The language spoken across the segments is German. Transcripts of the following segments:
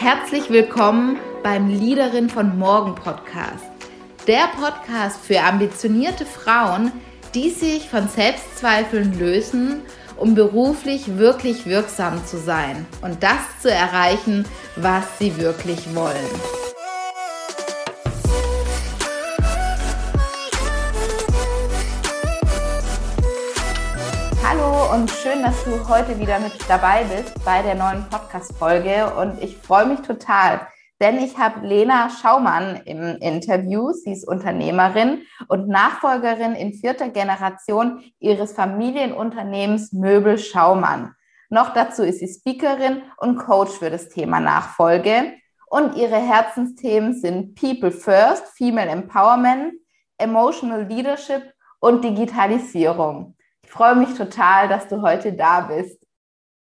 Herzlich willkommen beim Leaderin von Morgen Podcast. Der Podcast für ambitionierte Frauen, die sich von Selbstzweifeln lösen, um beruflich wirklich wirksam zu sein und das zu erreichen, was sie wirklich wollen. Und schön, dass du heute wieder mit dabei bist bei der neuen Podcast-Folge. Und ich freue mich total, denn ich habe Lena Schaumann im Interview. Sie ist Unternehmerin und Nachfolgerin in vierter Generation ihres Familienunternehmens Möbel Schaumann. Noch dazu ist sie Speakerin und Coach für das Thema Nachfolge. Und ihre Herzensthemen sind People First, Female Empowerment, Emotional Leadership und Digitalisierung. Ich freue mich total, dass du heute da bist.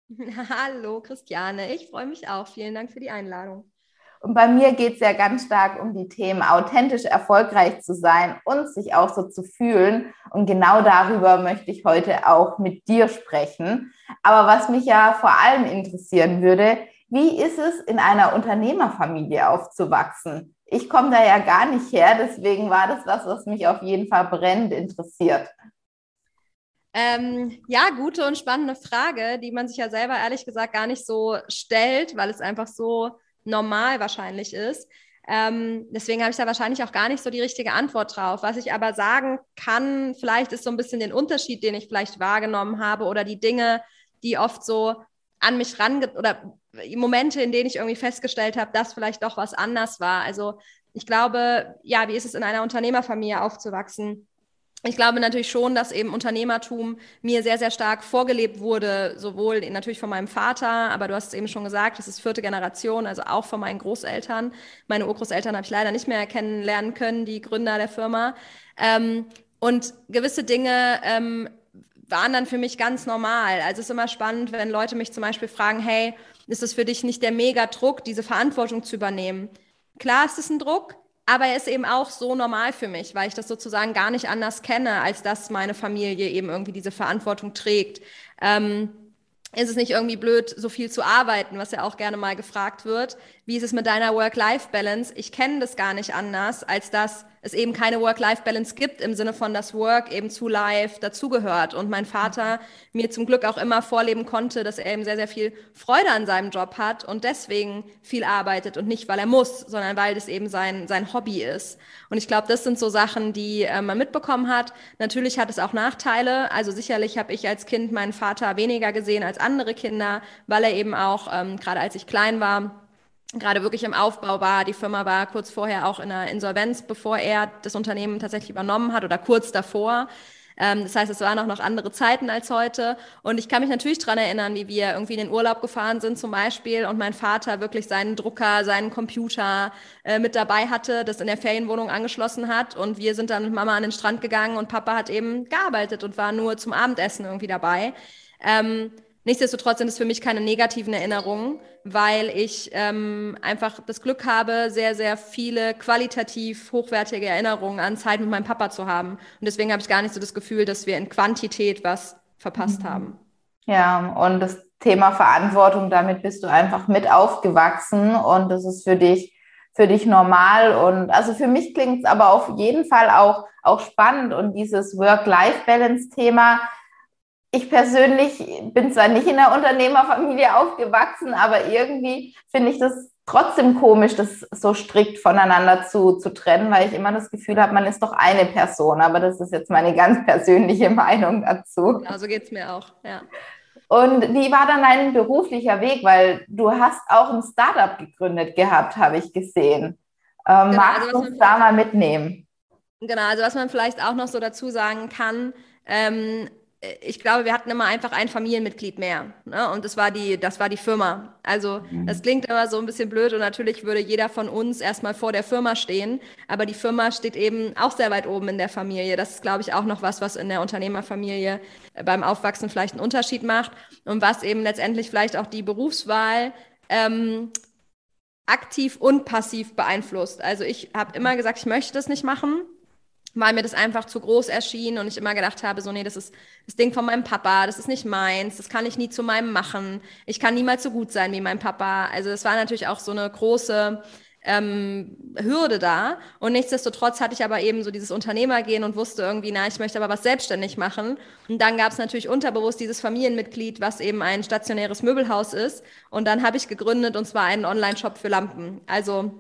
Hallo Christiane, ich freue mich auch. Vielen Dank für die Einladung. Und bei mir geht es ja ganz stark um die Themen, authentisch erfolgreich zu sein und sich auch so zu fühlen. Und genau darüber möchte ich heute auch mit dir sprechen. Aber was mich ja vor allem interessieren würde, wie ist es, in einer Unternehmerfamilie aufzuwachsen? Ich komme da ja gar nicht her, deswegen war das was, was mich auf jeden Fall brennend interessiert. Ähm, ja, gute und spannende Frage, die man sich ja selber ehrlich gesagt gar nicht so stellt, weil es einfach so normal wahrscheinlich ist. Ähm, deswegen habe ich da wahrscheinlich auch gar nicht so die richtige Antwort drauf. Was ich aber sagen kann, vielleicht ist so ein bisschen den Unterschied, den ich vielleicht wahrgenommen habe oder die Dinge, die oft so an mich ran oder Momente, in denen ich irgendwie festgestellt habe, dass vielleicht doch was anders war. Also ich glaube, ja, wie ist es in einer Unternehmerfamilie aufzuwachsen? Ich glaube natürlich schon, dass eben Unternehmertum mir sehr, sehr stark vorgelebt wurde, sowohl natürlich von meinem Vater, aber du hast es eben schon gesagt, das ist vierte Generation, also auch von meinen Großeltern. Meine Urgroßeltern habe ich leider nicht mehr kennenlernen können, die Gründer der Firma. Ähm, und gewisse Dinge ähm, waren dann für mich ganz normal. Also es ist immer spannend, wenn Leute mich zum Beispiel fragen, hey, ist es für dich nicht der Mega-Druck, diese Verantwortung zu übernehmen? Klar ist es ein Druck, aber er ist eben auch so normal für mich, weil ich das sozusagen gar nicht anders kenne, als dass meine Familie eben irgendwie diese Verantwortung trägt. Ähm, ist es nicht irgendwie blöd, so viel zu arbeiten, was ja auch gerne mal gefragt wird? Wie ist es mit deiner Work-Life-Balance? Ich kenne das gar nicht anders, als dass es eben keine Work-Life-Balance gibt im Sinne von, dass Work eben zu Life dazugehört. Und mein Vater mir zum Glück auch immer vorleben konnte, dass er eben sehr, sehr viel Freude an seinem Job hat und deswegen viel arbeitet und nicht, weil er muss, sondern weil das eben sein, sein Hobby ist. Und ich glaube, das sind so Sachen, die äh, man mitbekommen hat. Natürlich hat es auch Nachteile. Also sicherlich habe ich als Kind meinen Vater weniger gesehen als andere Kinder, weil er eben auch, ähm, gerade als ich klein war, gerade wirklich im Aufbau war. Die Firma war kurz vorher auch in einer Insolvenz, bevor er das Unternehmen tatsächlich übernommen hat oder kurz davor. Ähm, das heißt, es waren auch noch andere Zeiten als heute. Und ich kann mich natürlich dran erinnern, wie wir irgendwie in den Urlaub gefahren sind zum Beispiel und mein Vater wirklich seinen Drucker, seinen Computer äh, mit dabei hatte, das in der Ferienwohnung angeschlossen hat. Und wir sind dann mit Mama an den Strand gegangen und Papa hat eben gearbeitet und war nur zum Abendessen irgendwie dabei. Ähm, Nichtsdestotrotz sind es für mich keine negativen Erinnerungen, weil ich ähm, einfach das Glück habe, sehr, sehr viele qualitativ hochwertige Erinnerungen an Zeit mit meinem Papa zu haben. Und deswegen habe ich gar nicht so das Gefühl, dass wir in Quantität was verpasst mhm. haben. Ja, und das Thema Verantwortung, damit bist du einfach mit aufgewachsen und das ist für dich, für dich normal. Und also für mich klingt es aber auf jeden Fall auch, auch spannend und dieses Work-Life-Balance-Thema ich persönlich bin zwar nicht in einer Unternehmerfamilie aufgewachsen, aber irgendwie finde ich das trotzdem komisch, das so strikt voneinander zu, zu trennen, weil ich immer das Gefühl habe, man ist doch eine Person. Aber das ist jetzt meine ganz persönliche Meinung dazu. Genau, so geht es mir auch, ja. Und wie war dann dein beruflicher Weg? Weil du hast auch ein Startup gegründet gehabt, habe ich gesehen. Ähm, genau, magst also, du uns da mal mitnehmen? Genau, also was man vielleicht auch noch so dazu sagen kann, ähm, ich glaube, wir hatten immer einfach ein Familienmitglied mehr. Ne? Und das war die, das war die Firma. Also mhm. das klingt immer so ein bisschen blöd und natürlich würde jeder von uns erstmal vor der Firma stehen. Aber die Firma steht eben auch sehr weit oben in der Familie. Das ist, glaube ich, auch noch was, was in der Unternehmerfamilie beim Aufwachsen vielleicht einen Unterschied macht und was eben letztendlich vielleicht auch die Berufswahl ähm, aktiv und passiv beeinflusst. Also ich habe immer gesagt, ich möchte das nicht machen weil mir das einfach zu groß erschien und ich immer gedacht habe, so, nee, das ist das Ding von meinem Papa, das ist nicht meins, das kann ich nie zu meinem machen. Ich kann niemals so gut sein wie mein Papa. Also es war natürlich auch so eine große ähm, Hürde da. Und nichtsdestotrotz hatte ich aber eben so dieses Unternehmergehen und wusste irgendwie, na, ich möchte aber was selbstständig machen. Und dann gab es natürlich unterbewusst dieses Familienmitglied, was eben ein stationäres Möbelhaus ist. Und dann habe ich gegründet und zwar einen Online-Shop für Lampen. Also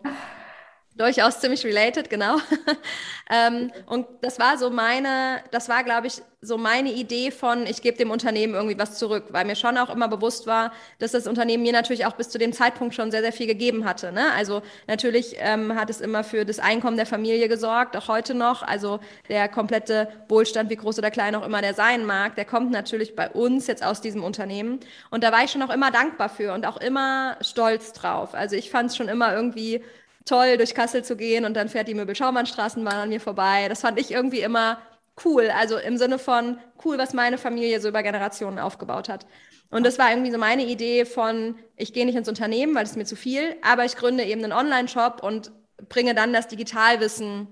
durchaus ziemlich related, genau. ähm, und das war so meine, das war, glaube ich, so meine Idee von, ich gebe dem Unternehmen irgendwie was zurück, weil mir schon auch immer bewusst war, dass das Unternehmen mir natürlich auch bis zu dem Zeitpunkt schon sehr, sehr viel gegeben hatte. Ne? Also natürlich ähm, hat es immer für das Einkommen der Familie gesorgt, auch heute noch. Also der komplette Wohlstand, wie groß oder klein auch immer der sein mag, der kommt natürlich bei uns jetzt aus diesem Unternehmen. Und da war ich schon auch immer dankbar für und auch immer stolz drauf. Also ich fand es schon immer irgendwie toll, durch Kassel zu gehen und dann fährt die Möbel-Schaumann-Straßenbahn an mir vorbei. Das fand ich irgendwie immer cool. Also im Sinne von cool, was meine Familie so über Generationen aufgebaut hat. Und das war irgendwie so meine Idee von, ich gehe nicht ins Unternehmen, weil es mir zu viel, aber ich gründe eben einen Online-Shop und bringe dann das Digitalwissen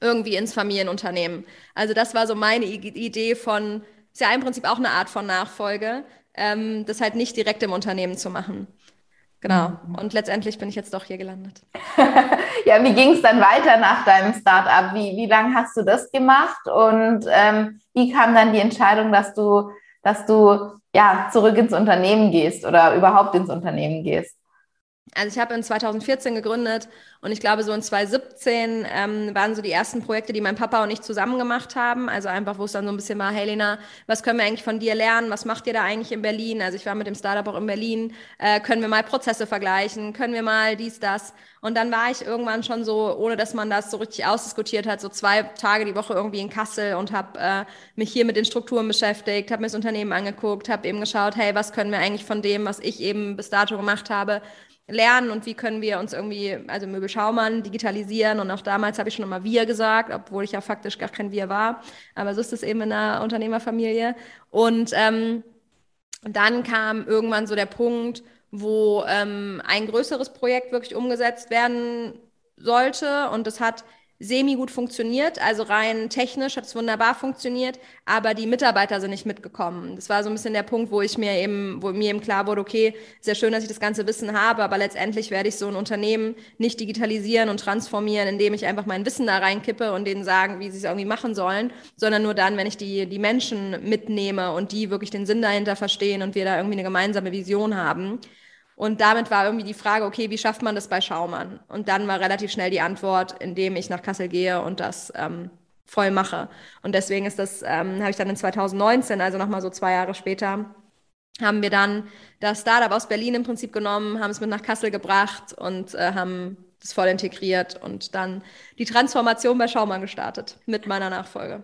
irgendwie ins Familienunternehmen. Also das war so meine Idee von, ist ja im Prinzip auch eine Art von Nachfolge, ähm, das halt nicht direkt im Unternehmen zu machen. Genau. Mhm. Und letztendlich bin ich jetzt doch hier gelandet. ja, wie ging es dann weiter nach deinem Startup? Wie, wie lange hast du das gemacht? Und ähm, wie kam dann die Entscheidung, dass du, dass du ja zurück ins Unternehmen gehst oder überhaupt ins Unternehmen gehst? Also ich habe in 2014 gegründet und ich glaube so in 2017 ähm, waren so die ersten Projekte, die mein Papa und ich zusammen gemacht haben. Also einfach, wo es dann so ein bisschen war, hey Lena, was können wir eigentlich von dir lernen? Was macht ihr da eigentlich in Berlin? Also ich war mit dem Startup auch in Berlin. Äh, können wir mal Prozesse vergleichen? Können wir mal dies, das? Und dann war ich irgendwann schon so, ohne dass man das so richtig ausdiskutiert hat, so zwei Tage die Woche irgendwie in Kassel und habe äh, mich hier mit den Strukturen beschäftigt, habe mir das Unternehmen angeguckt, habe eben geschaut, hey, was können wir eigentlich von dem, was ich eben bis dato gemacht habe, lernen und wie können wir uns irgendwie, also Möbel Schaumann, digitalisieren. Und auch damals habe ich schon immer wir gesagt, obwohl ich ja faktisch gar kein wir war. Aber so ist es eben in einer Unternehmerfamilie. Und ähm, dann kam irgendwann so der Punkt, wo ähm, ein größeres Projekt wirklich umgesetzt werden sollte. Und das hat semi gut funktioniert, also rein technisch hat es wunderbar funktioniert, aber die Mitarbeiter sind nicht mitgekommen. Das war so ein bisschen der Punkt, wo ich mir eben, wo mir eben klar wurde, okay, sehr schön, dass ich das ganze Wissen habe, aber letztendlich werde ich so ein Unternehmen nicht digitalisieren und transformieren, indem ich einfach mein Wissen da reinkippe und denen sagen, wie sie es irgendwie machen sollen, sondern nur dann, wenn ich die, die Menschen mitnehme und die wirklich den Sinn dahinter verstehen und wir da irgendwie eine gemeinsame Vision haben. Und damit war irgendwie die Frage, okay, wie schafft man das bei Schaumann? Und dann war relativ schnell die Antwort, indem ich nach Kassel gehe und das ähm, voll mache. Und deswegen ist das, ähm, habe ich dann in 2019, also nochmal so zwei Jahre später, haben wir dann das Startup aus Berlin im Prinzip genommen, haben es mit nach Kassel gebracht und äh, haben das voll integriert und dann die Transformation bei Schaumann gestartet mit meiner Nachfolge.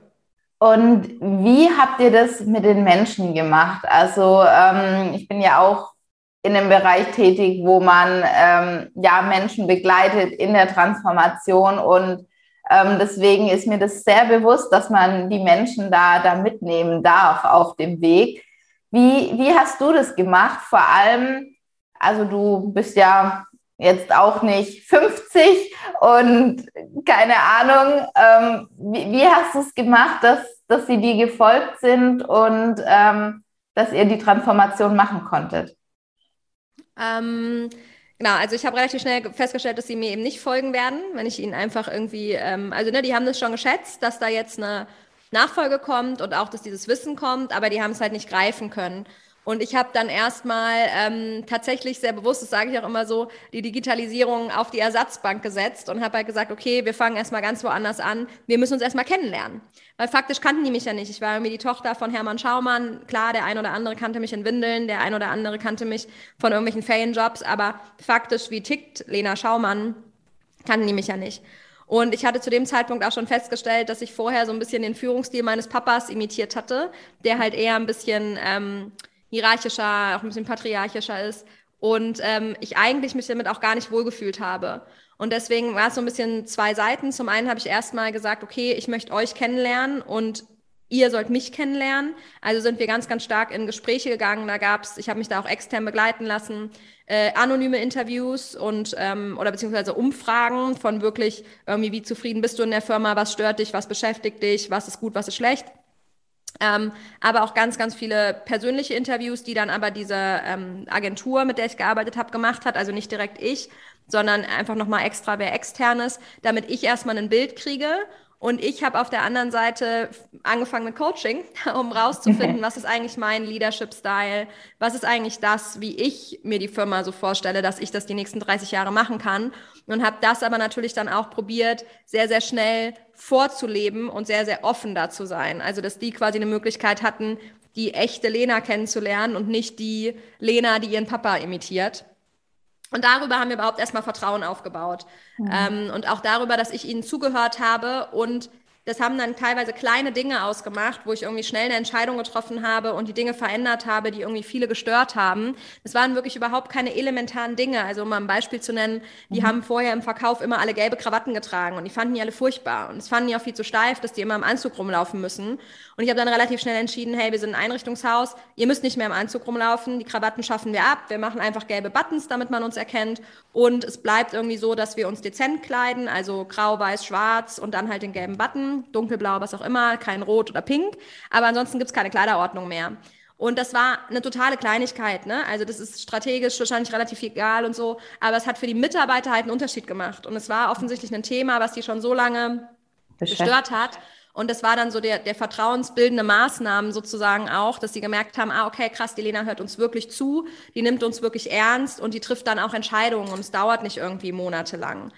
Und wie habt ihr das mit den Menschen gemacht? Also ähm, ich bin ja auch in einem Bereich tätig, wo man ähm, ja Menschen begleitet in der Transformation und ähm, deswegen ist mir das sehr bewusst, dass man die Menschen da, da mitnehmen darf auf dem Weg. Wie, wie hast du das gemacht? Vor allem, also du bist ja jetzt auch nicht 50 und keine Ahnung, ähm, wie, wie, hast du es gemacht, dass, dass sie dir gefolgt sind und ähm, dass ihr die Transformation machen konntet? Ähm, genau, also ich habe relativ schnell festgestellt, dass sie mir eben nicht folgen werden, wenn ich ihnen einfach irgendwie, ähm, also ne, die haben das schon geschätzt, dass da jetzt eine Nachfolge kommt und auch, dass dieses Wissen kommt, aber die haben es halt nicht greifen können. Und ich habe dann erstmal ähm, tatsächlich sehr bewusst, das sage ich auch immer so, die Digitalisierung auf die Ersatzbank gesetzt und habe halt gesagt, okay, wir fangen erstmal ganz woanders an. Wir müssen uns erstmal kennenlernen. Weil faktisch kannten die mich ja nicht. Ich war irgendwie die Tochter von Hermann Schaumann. Klar, der ein oder andere kannte mich in Windeln, der ein oder andere kannte mich von irgendwelchen Ferienjobs, aber faktisch, wie tickt Lena Schaumann, kannten die mich ja nicht. Und ich hatte zu dem Zeitpunkt auch schon festgestellt, dass ich vorher so ein bisschen den Führungsstil meines Papas imitiert hatte, der halt eher ein bisschen ähm, hierarchischer, auch ein bisschen patriarchischer ist. Und ähm, ich eigentlich mich damit auch gar nicht wohlgefühlt habe. Und deswegen war es so ein bisschen zwei Seiten. Zum einen habe ich erstmal gesagt, okay, ich möchte euch kennenlernen und ihr sollt mich kennenlernen. Also sind wir ganz, ganz stark in Gespräche gegangen. Da gab es, ich habe mich da auch extern begleiten lassen, äh, anonyme Interviews und ähm, oder beziehungsweise Umfragen von wirklich irgendwie, wie zufrieden bist du in der Firma, was stört dich, was beschäftigt dich, was ist gut, was ist schlecht. Ähm, aber auch ganz, ganz viele persönliche Interviews, die dann aber diese ähm, Agentur, mit der ich gearbeitet habe, gemacht hat. Also nicht direkt ich, sondern einfach nochmal extra wer externes, damit ich erstmal ein Bild kriege und ich habe auf der anderen Seite angefangen mit Coaching, um rauszufinden, was ist eigentlich mein Leadership-Style, was ist eigentlich das, wie ich mir die Firma so vorstelle, dass ich das die nächsten 30 Jahre machen kann. Und habe das aber natürlich dann auch probiert, sehr, sehr schnell vorzuleben und sehr, sehr offen da zu sein. Also, dass die quasi eine Möglichkeit hatten, die echte Lena kennenzulernen und nicht die Lena, die ihren Papa imitiert. Und darüber haben wir überhaupt erstmal Vertrauen aufgebaut. Mhm. Ähm, und auch darüber, dass ich ihnen zugehört habe und das haben dann teilweise kleine Dinge ausgemacht, wo ich irgendwie schnell eine Entscheidung getroffen habe und die Dinge verändert habe, die irgendwie viele gestört haben. Es waren wirklich überhaupt keine elementaren Dinge. Also um mal ein Beispiel zu nennen, die mhm. haben vorher im Verkauf immer alle gelbe Krawatten getragen und die fanden die alle furchtbar. Und es fanden die auch viel zu steif, dass die immer im Anzug rumlaufen müssen. Und ich habe dann relativ schnell entschieden, hey, wir sind ein Einrichtungshaus, ihr müsst nicht mehr im Anzug rumlaufen, die Krawatten schaffen wir ab, wir machen einfach gelbe Buttons, damit man uns erkennt. Und es bleibt irgendwie so, dass wir uns dezent kleiden, also grau, weiß, schwarz und dann halt den gelben Button, dunkelblau, was auch immer, kein Rot oder Pink. Aber ansonsten gibt es keine Kleiderordnung mehr. Und das war eine totale Kleinigkeit, ne? Also das ist strategisch wahrscheinlich relativ egal und so, aber es hat für die Mitarbeiter halt einen Unterschied gemacht. Und es war offensichtlich ein Thema, was die schon so lange gestört hat. Und das war dann so der, der vertrauensbildende Maßnahmen sozusagen auch, dass sie gemerkt haben, ah, okay, krass, die Lena hört uns wirklich zu, die nimmt uns wirklich ernst und die trifft dann auch Entscheidungen und es dauert nicht irgendwie monatelang.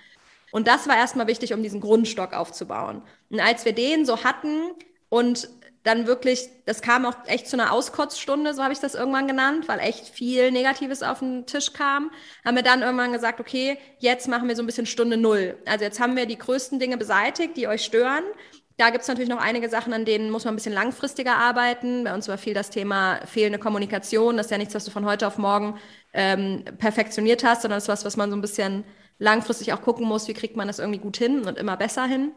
Und das war erstmal wichtig, um diesen Grundstock aufzubauen. Und als wir den so hatten und dann wirklich, das kam auch echt zu einer Auskotzstunde, so habe ich das irgendwann genannt, weil echt viel Negatives auf den Tisch kam, haben wir dann irgendwann gesagt, okay, jetzt machen wir so ein bisschen Stunde Null. Also jetzt haben wir die größten Dinge beseitigt, die euch stören. Da gibt es natürlich noch einige Sachen, an denen muss man ein bisschen langfristiger arbeiten. Bei uns war viel das Thema fehlende Kommunikation. Das ist ja nichts, was du von heute auf morgen ähm, perfektioniert hast, sondern das ist was, was man so ein bisschen langfristig auch gucken muss, wie kriegt man das irgendwie gut hin und immer besser hin.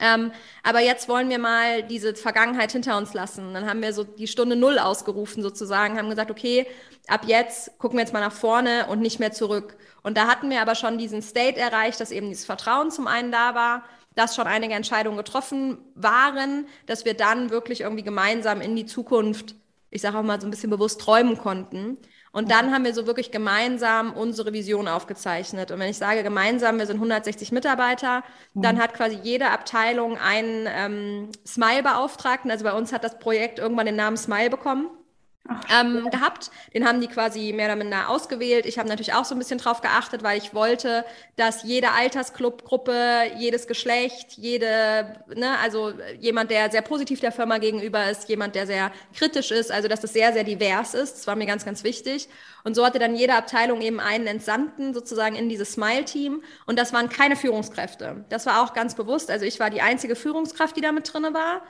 Ähm, aber jetzt wollen wir mal diese Vergangenheit hinter uns lassen. Dann haben wir so die Stunde Null ausgerufen sozusagen, haben gesagt, okay, ab jetzt gucken wir jetzt mal nach vorne und nicht mehr zurück. Und da hatten wir aber schon diesen State erreicht, dass eben dieses Vertrauen zum einen da war, dass schon einige Entscheidungen getroffen waren, dass wir dann wirklich irgendwie gemeinsam in die Zukunft, ich sage auch mal so ein bisschen bewusst träumen konnten. Und dann haben wir so wirklich gemeinsam unsere Vision aufgezeichnet. Und wenn ich sage gemeinsam, wir sind 160 Mitarbeiter, dann mhm. hat quasi jede Abteilung einen ähm, Smile-Beauftragten. Also bei uns hat das Projekt irgendwann den Namen Smile bekommen ähm, gehabt. Den haben die quasi mehr oder minder ausgewählt. Ich habe natürlich auch so ein bisschen drauf geachtet, weil ich wollte, dass jede Altersgruppe, jedes Geschlecht, jede, ne, also jemand, der sehr positiv der Firma gegenüber ist, jemand, der sehr kritisch ist, also dass das sehr, sehr divers ist. Das war mir ganz, ganz wichtig. Und so hatte dann jede Abteilung eben einen Entsandten sozusagen in dieses Smile-Team. Und das waren keine Führungskräfte. Das war auch ganz bewusst. Also ich war die einzige Führungskraft, die da mit drinne war.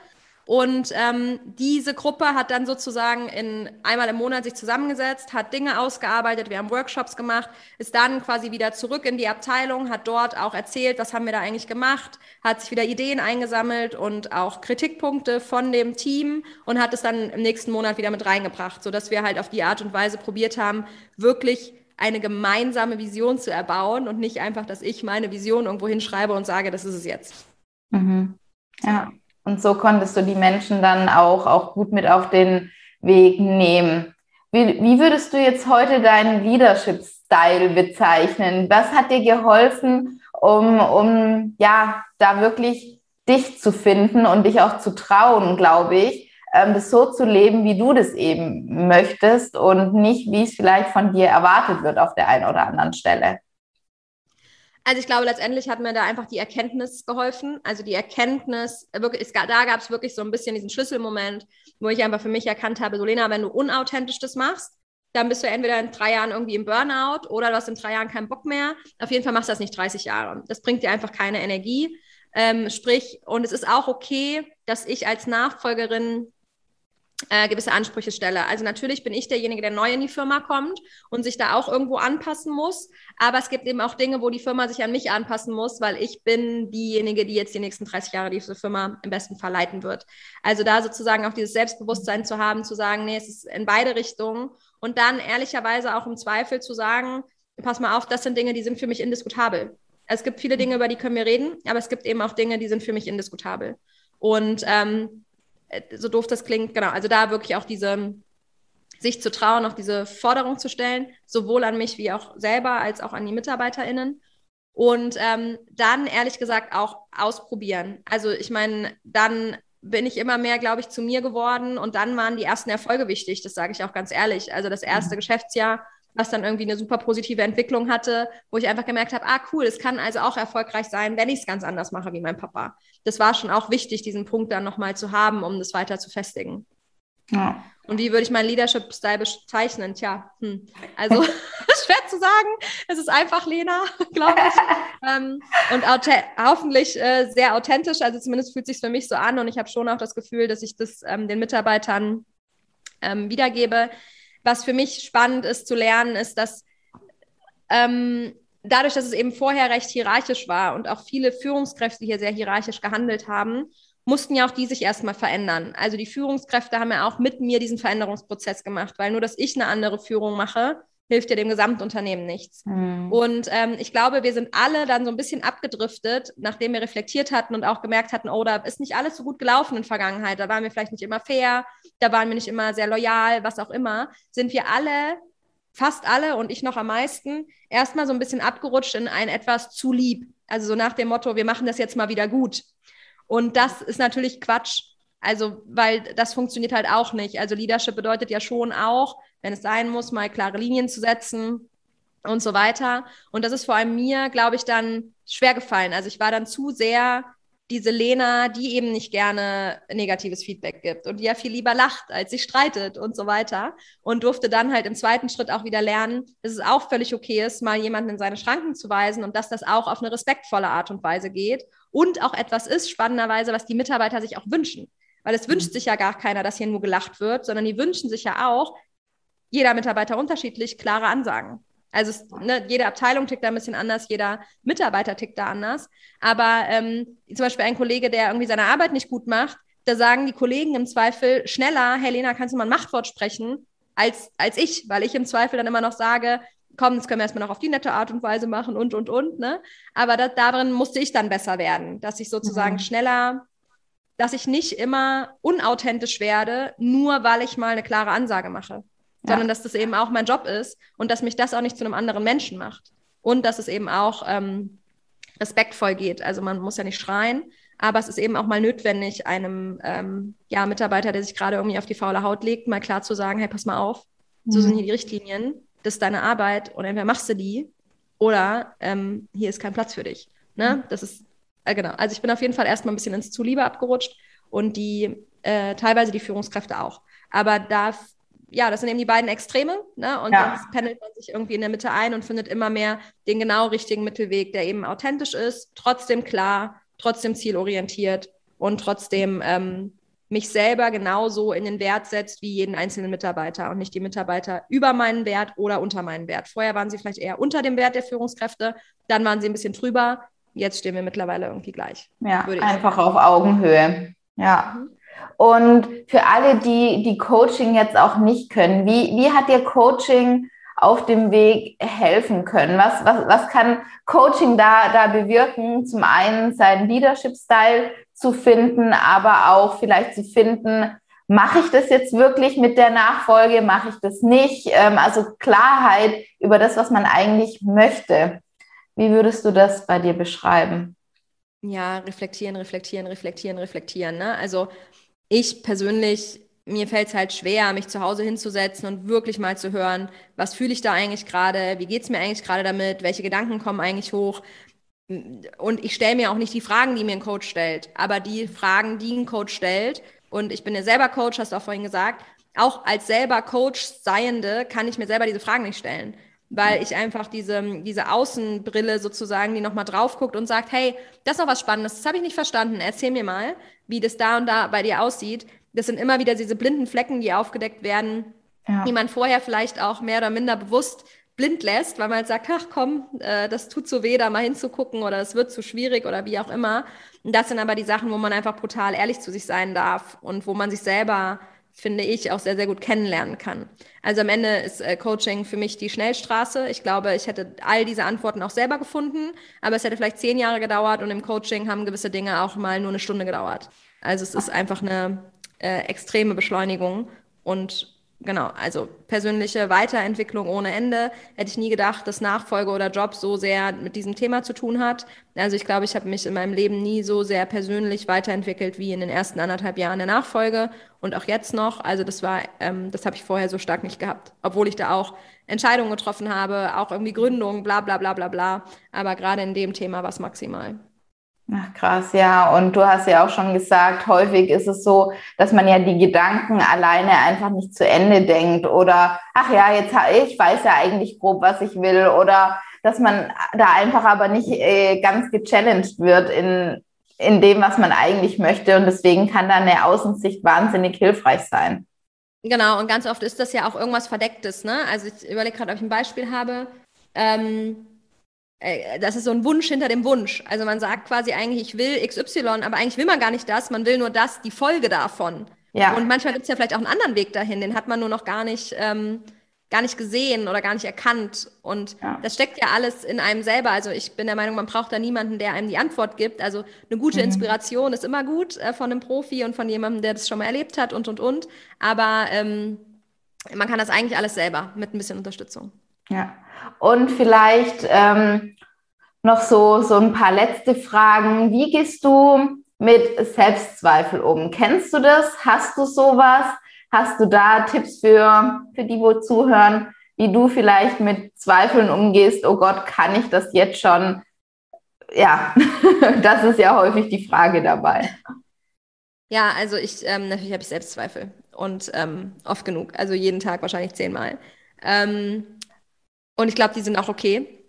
Und ähm, diese Gruppe hat dann sozusagen in einmal im Monat sich zusammengesetzt, hat Dinge ausgearbeitet, wir haben Workshops gemacht, ist dann quasi wieder zurück in die Abteilung, hat dort auch erzählt, was haben wir da eigentlich gemacht, hat sich wieder Ideen eingesammelt und auch Kritikpunkte von dem Team und hat es dann im nächsten Monat wieder mit reingebracht, sodass wir halt auf die Art und Weise probiert haben, wirklich eine gemeinsame Vision zu erbauen und nicht einfach, dass ich meine Vision irgendwo hinschreibe und sage, das ist es jetzt. Mhm. Ja. Und so konntest du die Menschen dann auch, auch gut mit auf den Weg nehmen. Wie, wie würdest du jetzt heute deinen Leadership-Style bezeichnen? Was hat dir geholfen, um, um ja, da wirklich dich zu finden und dich auch zu trauen, glaube ich, ähm, das so zu leben, wie du das eben möchtest und nicht, wie es vielleicht von dir erwartet wird auf der einen oder anderen Stelle? Also ich glaube, letztendlich hat mir da einfach die Erkenntnis geholfen. Also die Erkenntnis, wirklich, es, da gab es wirklich so ein bisschen diesen Schlüsselmoment, wo ich einfach für mich erkannt habe, Solena, wenn du unauthentisch das machst, dann bist du entweder in drei Jahren irgendwie im Burnout oder du hast in drei Jahren keinen Bock mehr. Auf jeden Fall machst du das nicht 30 Jahre. Das bringt dir einfach keine Energie. Ähm, sprich, und es ist auch okay, dass ich als Nachfolgerin äh, gewisse Ansprüche stelle. Also natürlich bin ich derjenige, der neu in die Firma kommt und sich da auch irgendwo anpassen muss. Aber es gibt eben auch Dinge, wo die Firma sich an mich anpassen muss, weil ich bin diejenige, die jetzt die nächsten 30 Jahre diese Firma im besten Fall leiten wird. Also da sozusagen auch dieses Selbstbewusstsein zu haben, zu sagen, nee, es ist in beide Richtungen und dann ehrlicherweise auch im Zweifel zu sagen, pass mal auf, das sind Dinge, die sind für mich indiskutabel. Es gibt viele Dinge, über die können wir reden, aber es gibt eben auch Dinge, die sind für mich indiskutabel. Und ähm, äh, so doof das klingt, genau, also da wirklich auch diese, sich zu trauen, auch diese Forderung zu stellen, sowohl an mich wie auch selber als auch an die MitarbeiterInnen. Und ähm, dann ehrlich gesagt auch ausprobieren. Also ich meine, dann bin ich immer mehr, glaube ich, zu mir geworden und dann waren die ersten Erfolge wichtig, das sage ich auch ganz ehrlich. Also das erste mhm. Geschäftsjahr, was dann irgendwie eine super positive Entwicklung hatte, wo ich einfach gemerkt habe, ah cool, es kann also auch erfolgreich sein, wenn ich es ganz anders mache wie mein Papa das war schon auch wichtig, diesen Punkt dann nochmal zu haben, um das weiter zu festigen. Ja. Und wie würde ich meinen Leadership-Style bezeichnen? Tja, hm. also schwer zu sagen. Es ist einfach Lena, glaube ich. ähm, und hoffentlich äh, sehr authentisch. Also zumindest fühlt es sich für mich so an. Und ich habe schon auch das Gefühl, dass ich das ähm, den Mitarbeitern ähm, wiedergebe. Was für mich spannend ist zu lernen, ist, dass ähm, dadurch, dass es eben vorher recht hierarchisch war und auch viele Führungskräfte hier sehr hierarchisch gehandelt haben, mussten ja auch die sich erstmal verändern. Also die Führungskräfte haben ja auch mit mir diesen Veränderungsprozess gemacht, weil nur, dass ich eine andere Führung mache, hilft ja dem Gesamtunternehmen nichts. Mhm. Und ähm, ich glaube, wir sind alle dann so ein bisschen abgedriftet, nachdem wir reflektiert hatten und auch gemerkt hatten, oh, da ist nicht alles so gut gelaufen in der Vergangenheit. Da waren wir vielleicht nicht immer fair, da waren wir nicht immer sehr loyal, was auch immer. Sind wir alle fast alle und ich noch am meisten erstmal so ein bisschen abgerutscht in ein etwas zu lieb. Also so nach dem Motto, wir machen das jetzt mal wieder gut. Und das ist natürlich Quatsch. Also, weil das funktioniert halt auch nicht. Also Leadership bedeutet ja schon auch, wenn es sein muss, mal klare Linien zu setzen und so weiter. Und das ist vor allem mir, glaube ich, dann schwer gefallen. Also ich war dann zu sehr diese Lena, die eben nicht gerne negatives Feedback gibt und die ja viel lieber lacht, als sich streitet und so weiter. Und durfte dann halt im zweiten Schritt auch wieder lernen, dass es auch völlig okay ist, mal jemanden in seine Schranken zu weisen und dass das auch auf eine respektvolle Art und Weise geht und auch etwas ist, spannenderweise, was die Mitarbeiter sich auch wünschen. Weil es wünscht mhm. sich ja gar keiner, dass hier nur gelacht wird, sondern die wünschen sich ja auch, jeder Mitarbeiter unterschiedlich, klare Ansagen. Also es, ne, jede Abteilung tickt da ein bisschen anders, jeder Mitarbeiter tickt da anders. Aber ähm, zum Beispiel ein Kollege, der irgendwie seine Arbeit nicht gut macht, da sagen die Kollegen im Zweifel schneller, Helena, kannst du mal ein Machtwort sprechen, als, als ich, weil ich im Zweifel dann immer noch sage, komm, das können wir erstmal noch auf die nette Art und Weise machen und, und, und. Ne? Aber das, darin musste ich dann besser werden, dass ich sozusagen mhm. schneller, dass ich nicht immer unauthentisch werde, nur weil ich mal eine klare Ansage mache sondern dass das eben auch mein Job ist und dass mich das auch nicht zu einem anderen Menschen macht. Und dass es eben auch ähm, respektvoll geht. Also man muss ja nicht schreien, aber es ist eben auch mal notwendig, einem ähm, ja, Mitarbeiter, der sich gerade irgendwie auf die faule Haut legt, mal klar zu sagen, hey, pass mal auf, so mhm. sind hier die Richtlinien, das ist deine Arbeit und entweder machst du die oder ähm, hier ist kein Platz für dich. Ne? Mhm. Das ist, äh, genau. Also ich bin auf jeden Fall erstmal ein bisschen ins Zuliebe abgerutscht und die, äh, teilweise die Führungskräfte auch. Aber da ja, das sind eben die beiden Extreme, ne? Und ja. dann pendelt man sich irgendwie in der Mitte ein und findet immer mehr den genau richtigen Mittelweg, der eben authentisch ist, trotzdem klar, trotzdem zielorientiert und trotzdem ähm, mich selber genauso in den Wert setzt wie jeden einzelnen Mitarbeiter und nicht die Mitarbeiter über meinen Wert oder unter meinen Wert. Vorher waren sie vielleicht eher unter dem Wert der Führungskräfte, dann waren sie ein bisschen drüber. Jetzt stehen wir mittlerweile irgendwie gleich. Ja, einfach sagen. auf Augenhöhe. Ja. Mhm. Und für alle, die die Coaching jetzt auch nicht können, wie, wie hat dir Coaching auf dem Weg helfen können? Was, was, was kann Coaching da, da bewirken? Zum einen seinen Leadership-Style zu finden, aber auch vielleicht zu finden, mache ich das jetzt wirklich mit der Nachfolge, mache ich das nicht? Ähm, also Klarheit über das, was man eigentlich möchte. Wie würdest du das bei dir beschreiben? Ja, reflektieren, reflektieren, reflektieren, reflektieren. Ne? Also ich persönlich, mir fällt es halt schwer, mich zu Hause hinzusetzen und wirklich mal zu hören, was fühle ich da eigentlich gerade, wie geht es mir eigentlich gerade damit, welche Gedanken kommen eigentlich hoch. Und ich stelle mir auch nicht die Fragen, die mir ein Coach stellt, aber die Fragen, die ein Coach stellt. Und ich bin ja selber Coach, hast du auch vorhin gesagt. Auch als selber Coach Seiende kann ich mir selber diese Fragen nicht stellen weil ich einfach diese, diese Außenbrille sozusagen, die nochmal drauf guckt und sagt, hey, das ist noch was Spannendes, das habe ich nicht verstanden, erzähl mir mal, wie das da und da bei dir aussieht. das sind immer wieder diese blinden Flecken, die aufgedeckt werden, ja. die man vorher vielleicht auch mehr oder minder bewusst blind lässt, weil man halt sagt, ach komm, äh, das tut so weh, da mal hinzugucken oder es wird zu schwierig oder wie auch immer. Und das sind aber die Sachen, wo man einfach brutal ehrlich zu sich sein darf und wo man sich selber, finde ich, auch sehr, sehr gut kennenlernen kann. Also am Ende ist äh, Coaching für mich die Schnellstraße. Ich glaube, ich hätte all diese Antworten auch selber gefunden, aber es hätte vielleicht zehn Jahre gedauert und im Coaching haben gewisse Dinge auch mal nur eine Stunde gedauert. Also es ist einfach eine äh, extreme Beschleunigung und genau, also persönliche Weiterentwicklung ohne Ende. Hätte ich nie gedacht, dass Nachfolge oder Job so sehr mit diesem Thema zu tun hat. Also ich glaube, ich habe mich in meinem Leben nie so sehr persönlich weiterentwickelt wie in den ersten anderthalb Jahren der Nachfolge und auch jetzt noch. Also das war, ähm, das habe ich vorher so stark nicht gehabt, obwohl ich da auch Entscheidungen getroffen habe, auch irgendwie Gründungen, bla bla bla bla bla. Aber gerade in dem Thema war es maximal. Ach krass, ja. Und du hast ja auch schon gesagt, häufig ist es so, dass man ja die Gedanken alleine einfach nicht zu Ende denkt oder ach ja, jetzt ich weiß ja eigentlich grob, was ich will oder dass man da einfach aber nicht äh, ganz gechallenged wird in, in dem, was man eigentlich möchte. Und deswegen kann da eine Außensicht wahnsinnig hilfreich sein. Genau, und ganz oft ist das ja auch irgendwas Verdecktes. Ne? Also ich überlege gerade, ob ich ein Beispiel habe. Ähm, äh, das ist so ein Wunsch hinter dem Wunsch. Also man sagt quasi eigentlich, ich will XY, aber eigentlich will man gar nicht das, man will nur das, die Folge davon. Ja. Und manchmal gibt es ja vielleicht auch einen anderen Weg dahin, den hat man nur noch gar nicht, ähm, gar nicht gesehen oder gar nicht erkannt. Und ja. das steckt ja alles in einem selber. Also ich bin der Meinung, man braucht da niemanden, der einem die Antwort gibt. Also eine gute mhm. Inspiration ist immer gut äh, von einem Profi und von jemandem, der das schon mal erlebt hat und, und, und. Aber ähm, man kann das eigentlich alles selber mit ein bisschen Unterstützung. Ja, und vielleicht ähm, noch so, so ein paar letzte Fragen. Wie gehst du mit Selbstzweifel um? Kennst du das? Hast du sowas? Hast du da Tipps für, für die, wo zuhören, wie du vielleicht mit Zweifeln umgehst? Oh Gott, kann ich das jetzt schon? Ja, das ist ja häufig die Frage dabei. Ja, also ich, ähm, natürlich habe ich Selbstzweifel und ähm, oft genug, also jeden Tag wahrscheinlich zehnmal. Ähm, und ich glaube, die sind auch okay.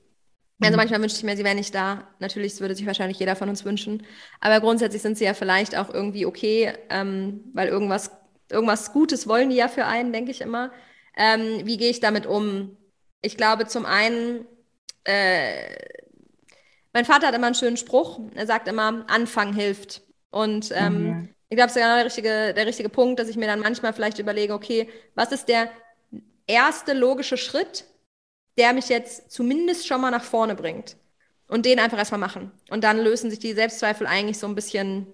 Also mhm. manchmal wünsche ich mir, sie wären nicht da. Natürlich, würde sich wahrscheinlich jeder von uns wünschen. Aber grundsätzlich sind sie ja vielleicht auch irgendwie okay, ähm, weil irgendwas, irgendwas Gutes wollen die ja für einen, denke ich immer. Ähm, wie gehe ich damit um? Ich glaube, zum einen, äh, mein Vater hat immer einen schönen Spruch. Er sagt immer, Anfang hilft. Und ähm, mhm. ich glaube, es ist genau der richtige, der richtige Punkt, dass ich mir dann manchmal vielleicht überlege, okay, was ist der erste logische Schritt, der mich jetzt zumindest schon mal nach vorne bringt. Und den einfach erstmal machen. Und dann lösen sich die Selbstzweifel eigentlich so ein bisschen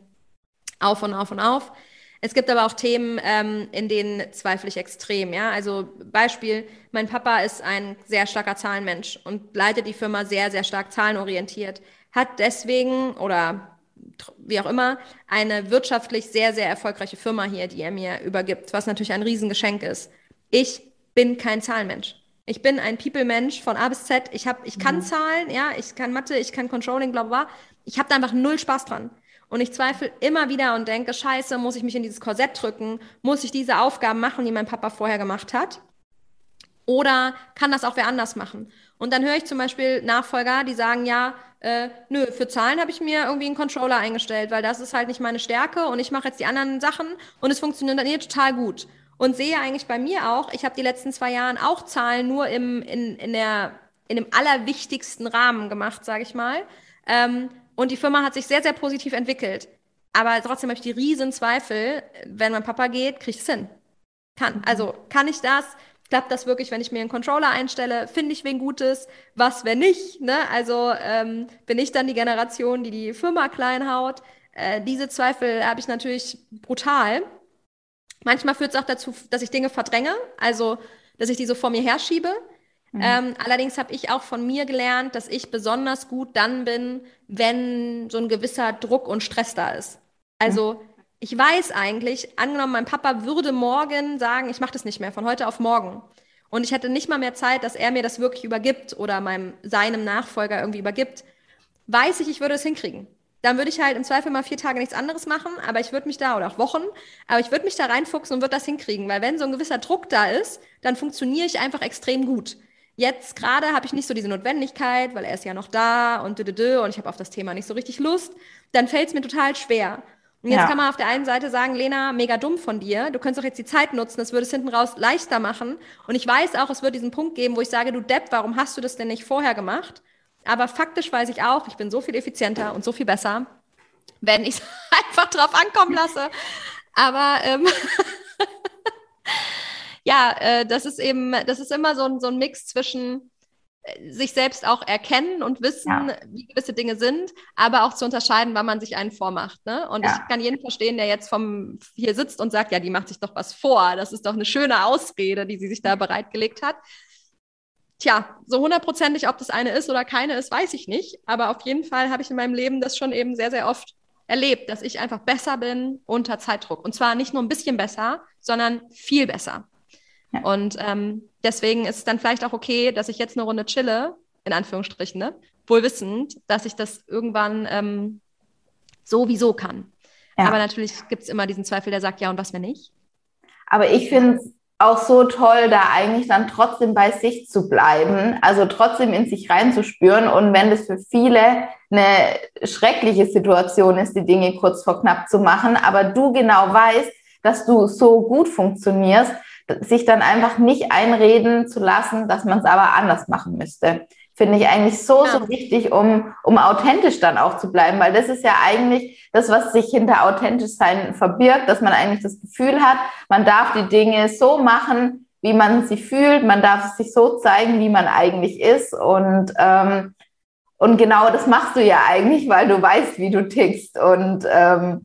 auf und auf und auf. Es gibt aber auch Themen, ähm, in denen zweifle ich extrem. Ja? Also Beispiel, mein Papa ist ein sehr starker Zahlenmensch und leitet die Firma sehr, sehr stark zahlenorientiert. Hat deswegen oder wie auch immer eine wirtschaftlich sehr, sehr erfolgreiche Firma hier, die er mir übergibt, was natürlich ein Riesengeschenk ist. Ich bin kein Zahlenmensch. Ich bin ein People-Mensch von A bis Z. Ich, hab, ich kann mhm. Zahlen, ja, ich kann Mathe, ich kann Controlling, bla bla. Ich habe da einfach null Spaß dran. Und ich zweifle immer wieder und denke, scheiße, muss ich mich in dieses Korsett drücken? Muss ich diese Aufgaben machen, die mein Papa vorher gemacht hat? Oder kann das auch wer anders machen? Und dann höre ich zum Beispiel Nachfolger, die sagen, ja, äh, nö, für Zahlen habe ich mir irgendwie einen Controller eingestellt, weil das ist halt nicht meine Stärke und ich mache jetzt die anderen Sachen und es funktioniert dann hier total gut und sehe eigentlich bei mir auch, ich habe die letzten zwei Jahre auch Zahlen nur im, in, in, der, in dem allerwichtigsten Rahmen gemacht, sage ich mal. Ähm, und die Firma hat sich sehr, sehr positiv entwickelt. Aber trotzdem habe ich die riesen Zweifel, wenn mein Papa geht, kriege ich es hin. Kann. Mhm. Also kann ich das? Klappt das wirklich, wenn ich mir einen Controller einstelle? Finde ich wen Gutes? Was, wenn nicht? Ne? Also ähm, bin ich dann die Generation, die die Firma klein haut? Äh, diese Zweifel habe ich natürlich brutal. Manchmal führt es auch dazu, dass ich Dinge verdränge, also dass ich die so vor mir herschiebe. Mhm. Ähm, allerdings habe ich auch von mir gelernt, dass ich besonders gut dann bin, wenn so ein gewisser Druck und Stress da ist. Also mhm. ich weiß eigentlich, angenommen, mein Papa würde morgen sagen, ich mache das nicht mehr, von heute auf morgen. Und ich hätte nicht mal mehr Zeit, dass er mir das wirklich übergibt oder meinem, seinem Nachfolger irgendwie übergibt. Weiß ich, ich würde es hinkriegen dann würde ich halt im Zweifel mal vier Tage nichts anderes machen, aber ich würde mich da, oder auch Wochen, aber ich würde mich da reinfuchsen und würde das hinkriegen, weil wenn so ein gewisser Druck da ist, dann funktioniere ich einfach extrem gut. Jetzt gerade habe ich nicht so diese Notwendigkeit, weil er ist ja noch da und dü, dü, dü und ich habe auf das Thema nicht so richtig Lust, dann fällt es mir total schwer. Und jetzt ja. kann man auf der einen Seite sagen, Lena, mega dumm von dir. Du könntest doch jetzt die Zeit nutzen, das würde es hinten raus leichter machen. Und ich weiß auch, es wird diesen Punkt geben, wo ich sage, du Depp, warum hast du das denn nicht vorher gemacht? Aber faktisch weiß ich auch, ich bin so viel effizienter und so viel besser, wenn ich es einfach drauf ankommen lasse. Aber ähm, ja, äh, das ist eben, das ist immer so ein, so ein Mix zwischen äh, sich selbst auch erkennen und wissen, ja. wie gewisse Dinge sind, aber auch zu unterscheiden, wann man sich einen vormacht. Ne? Und ja. ich kann jeden verstehen, der jetzt vom hier sitzt und sagt, ja, die macht sich doch was vor. Das ist doch eine schöne Ausrede, die sie sich da bereitgelegt hat. Tja, so hundertprozentig, ob das eine ist oder keine ist, weiß ich nicht. Aber auf jeden Fall habe ich in meinem Leben das schon eben sehr, sehr oft erlebt, dass ich einfach besser bin unter Zeitdruck. Und zwar nicht nur ein bisschen besser, sondern viel besser. Ja. Und ähm, deswegen ist es dann vielleicht auch okay, dass ich jetzt eine Runde chille, in Anführungsstrichen, ne? wohl wissend, dass ich das irgendwann ähm, sowieso kann. Ja. Aber natürlich gibt es immer diesen Zweifel, der sagt, ja, und was, wenn nicht? Aber ich finde es auch so toll, da eigentlich dann trotzdem bei sich zu bleiben, also trotzdem in sich reinzuspüren. Und wenn das für viele eine schreckliche Situation ist, die Dinge kurz vor knapp zu machen, aber du genau weißt, dass du so gut funktionierst, sich dann einfach nicht einreden zu lassen, dass man es aber anders machen müsste. Finde ich eigentlich so, ja. so wichtig, um, um authentisch dann auch zu bleiben, weil das ist ja eigentlich das, was sich hinter authentisch sein verbirgt, dass man eigentlich das Gefühl hat, man darf die Dinge so machen, wie man sie fühlt, man darf sich so zeigen, wie man eigentlich ist und ähm, und genau das machst du ja eigentlich, weil du weißt, wie du tickst und ähm,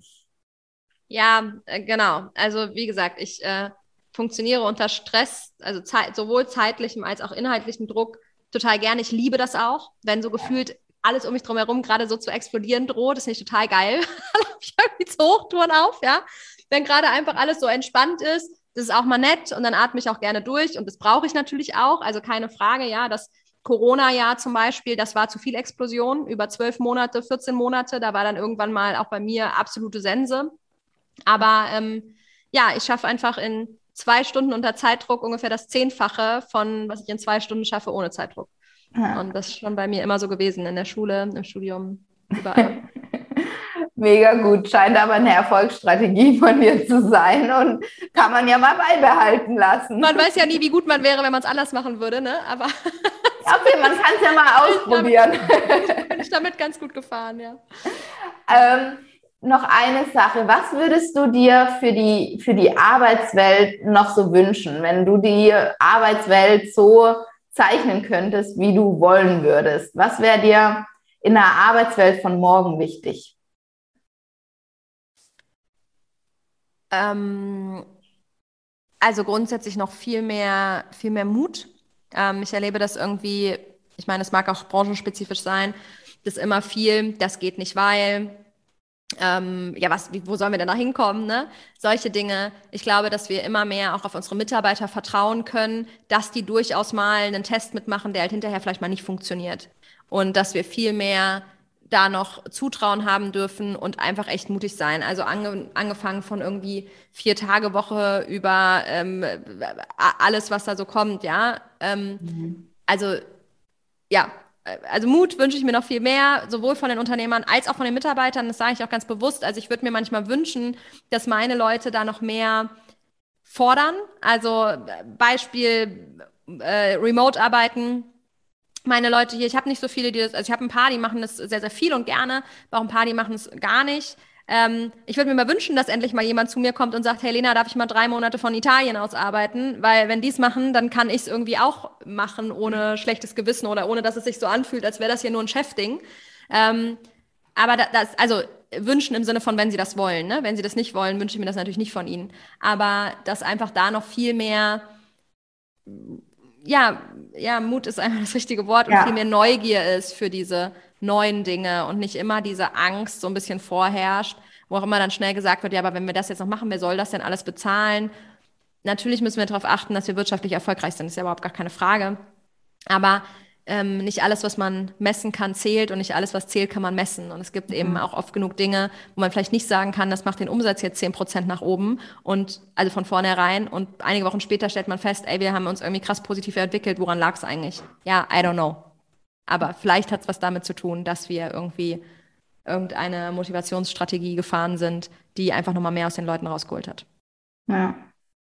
ja, äh, genau. Also wie gesagt, ich äh, funktioniere unter Stress, also Zeit, sowohl zeitlichem als auch inhaltlichem Druck total gerne. Ich liebe das auch, wenn so gefühlt alles um mich drum herum gerade so zu explodieren droht. Das finde ich total geil. ich irgendwie zu Hochtouren auf, ja. Wenn gerade einfach alles so entspannt ist, das ist auch mal nett und dann atme ich auch gerne durch und das brauche ich natürlich auch. Also keine Frage, ja, das Corona-Jahr zum Beispiel, das war zu viel Explosion über zwölf Monate, 14 Monate. Da war dann irgendwann mal auch bei mir absolute Sense. Aber ähm, ja, ich schaffe einfach in zwei Stunden unter Zeitdruck ungefähr das Zehnfache von, was ich in zwei Stunden schaffe ohne Zeitdruck. Ja. Und das ist schon bei mir immer so gewesen, in der Schule, im Studium, überall. Mega gut, scheint aber eine Erfolgsstrategie von dir zu sein und kann man ja mal beibehalten lassen. Man weiß ja nie, wie gut man wäre, wenn man es anders machen würde, ne? Aber okay, man kann es ja mal ausprobieren. Bin ich, damit, bin ich damit ganz gut gefahren, ja. Ähm, noch eine Sache. Was würdest du dir für die, für die Arbeitswelt noch so wünschen, wenn du die Arbeitswelt so zeichnen könntest, wie du wollen würdest? Was wäre dir in der Arbeitswelt von morgen wichtig? Ähm, also grundsätzlich noch viel mehr, viel mehr Mut. Ähm, ich erlebe das irgendwie, ich meine, es mag auch branchenspezifisch sein, dass immer viel, das geht nicht, weil ähm, ja, was, wie, wo sollen wir denn da hinkommen? Ne? Solche Dinge. Ich glaube, dass wir immer mehr auch auf unsere Mitarbeiter vertrauen können, dass die durchaus mal einen Test mitmachen, der halt hinterher vielleicht mal nicht funktioniert. Und dass wir viel mehr da noch Zutrauen haben dürfen und einfach echt mutig sein. Also ange, angefangen von irgendwie vier Tage Woche über ähm, alles, was da so kommt, ja. Ähm, mhm. Also ja, also Mut wünsche ich mir noch viel mehr, sowohl von den Unternehmern als auch von den Mitarbeitern. Das sage ich auch ganz bewusst. Also ich würde mir manchmal wünschen, dass meine Leute da noch mehr fordern. Also Beispiel äh, Remote-Arbeiten. Meine Leute hier, ich habe nicht so viele, die das, also ich habe ein paar, die machen das sehr, sehr viel und gerne, aber auch ein paar, die machen es gar nicht. Ähm, ich würde mir mal wünschen, dass endlich mal jemand zu mir kommt und sagt, hey Lena, darf ich mal drei Monate von Italien aus arbeiten? Weil wenn die es machen, dann kann ich es irgendwie auch machen, ohne schlechtes Gewissen oder ohne, dass es sich so anfühlt, als wäre das hier nur ein Chefding. Ähm, aber das, also wünschen im Sinne von, wenn sie das wollen. Ne? Wenn sie das nicht wollen, wünsche ich mir das natürlich nicht von ihnen. Aber dass einfach da noch viel mehr, ja, ja, Mut ist einfach das richtige Wort und ja. viel mehr Neugier ist für diese neuen Dinge und nicht immer diese Angst so ein bisschen vorherrscht, wo auch immer dann schnell gesagt wird, ja, aber wenn wir das jetzt noch machen, wer soll das denn alles bezahlen? Natürlich müssen wir darauf achten, dass wir wirtschaftlich erfolgreich sind, das ist ja überhaupt gar keine Frage. Aber ähm, nicht alles, was man messen kann, zählt und nicht alles, was zählt, kann man messen. Und es gibt mhm. eben auch oft genug Dinge, wo man vielleicht nicht sagen kann, das macht den Umsatz jetzt zehn Prozent nach oben und also von vornherein und einige Wochen später stellt man fest, ey, wir haben uns irgendwie krass positiv entwickelt, woran lag es eigentlich? Ja, I don't know. Aber vielleicht hat es was damit zu tun, dass wir irgendwie irgendeine Motivationsstrategie gefahren sind, die einfach nochmal mehr aus den Leuten rausgeholt hat. Ja,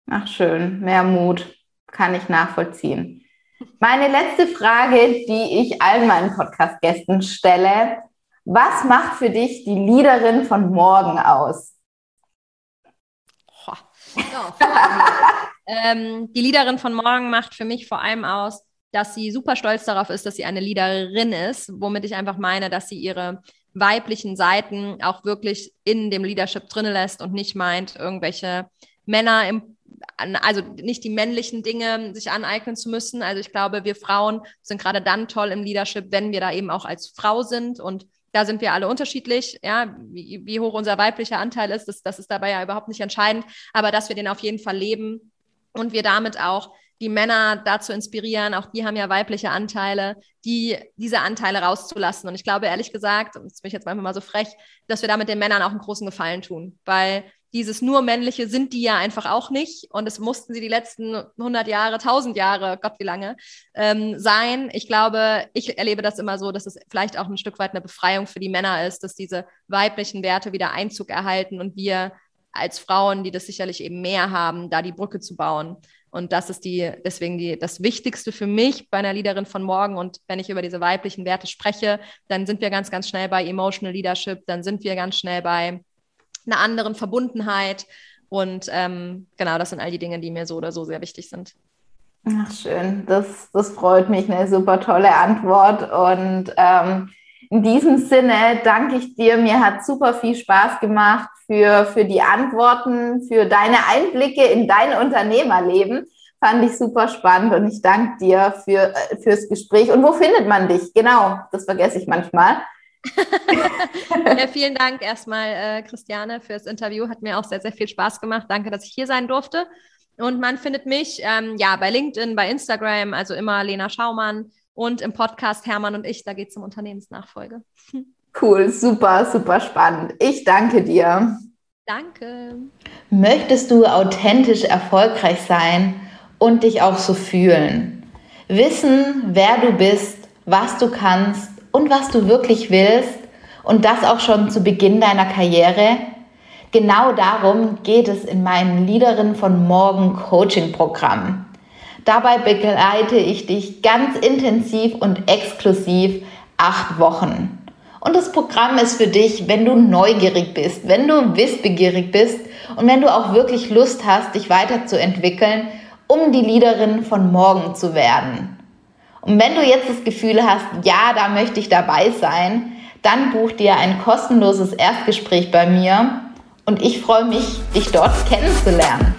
ach schön, mehr Mut kann ich nachvollziehen. Meine letzte Frage, die ich allen meinen Podcast-Gästen stelle. Was macht für dich die Leaderin von morgen aus? ähm, die Leaderin von morgen macht für mich vor allem aus, dass sie super stolz darauf ist, dass sie eine Leaderin ist, womit ich einfach meine, dass sie ihre weiblichen Seiten auch wirklich in dem Leadership drin lässt und nicht meint, irgendwelche Männer im also nicht die männlichen Dinge sich aneignen zu müssen. Also ich glaube, wir Frauen sind gerade dann toll im Leadership, wenn wir da eben auch als Frau sind und da sind wir alle unterschiedlich, ja, wie, wie hoch unser weiblicher Anteil ist, das, das ist dabei ja überhaupt nicht entscheidend, aber dass wir den auf jeden Fall leben und wir damit auch die Männer dazu inspirieren, auch die haben ja weibliche Anteile, die diese Anteile rauszulassen. Und ich glaube ehrlich gesagt, und das bin ich jetzt manchmal mal so frech, dass wir damit den Männern auch einen großen Gefallen tun, weil dieses nur männliche sind die ja einfach auch nicht und es mussten sie die letzten 100 Jahre, 1000 Jahre, Gott wie lange, ähm, sein. Ich glaube, ich erlebe das immer so, dass es vielleicht auch ein Stück weit eine Befreiung für die Männer ist, dass diese weiblichen Werte wieder Einzug erhalten und wir als Frauen, die das sicherlich eben mehr haben, da die Brücke zu bauen. Und das ist die, deswegen die, das Wichtigste für mich bei einer Leaderin von morgen. Und wenn ich über diese weiblichen Werte spreche, dann sind wir ganz, ganz schnell bei Emotional Leadership, dann sind wir ganz schnell bei einer anderen Verbundenheit. Und ähm, genau, das sind all die Dinge, die mir so oder so sehr wichtig sind. Ach, schön. Das, das freut mich. Eine super tolle Antwort. Und ähm, in diesem Sinne danke ich dir. Mir hat super viel Spaß gemacht für, für die Antworten, für deine Einblicke in dein Unternehmerleben. Fand ich super spannend und ich danke dir für, äh, fürs Gespräch. Und wo findet man dich? Genau, das vergesse ich manchmal. ja, vielen Dank erstmal, äh, Christiane, fürs Interview. Hat mir auch sehr, sehr viel Spaß gemacht. Danke, dass ich hier sein durfte. Und man findet mich ähm, ja bei LinkedIn, bei Instagram, also immer Lena Schaumann und im Podcast Hermann und ich. Da geht es um Unternehmensnachfolge. Cool, super, super spannend. Ich danke dir. Danke. Möchtest du authentisch erfolgreich sein und dich auch so fühlen? Wissen, wer du bist, was du kannst und was du wirklich willst und das auch schon zu Beginn deiner Karriere? Genau darum geht es in meinem Leaderin von Morgen Coaching Programm. Dabei begleite ich dich ganz intensiv und exklusiv acht Wochen. Und das Programm ist für dich, wenn du neugierig bist, wenn du wissbegierig bist und wenn du auch wirklich Lust hast, dich weiterzuentwickeln, um die Leaderin von morgen zu werden. Und wenn du jetzt das Gefühl hast, ja, da möchte ich dabei sein, dann buch dir ein kostenloses Erstgespräch bei mir und ich freue mich, dich dort kennenzulernen.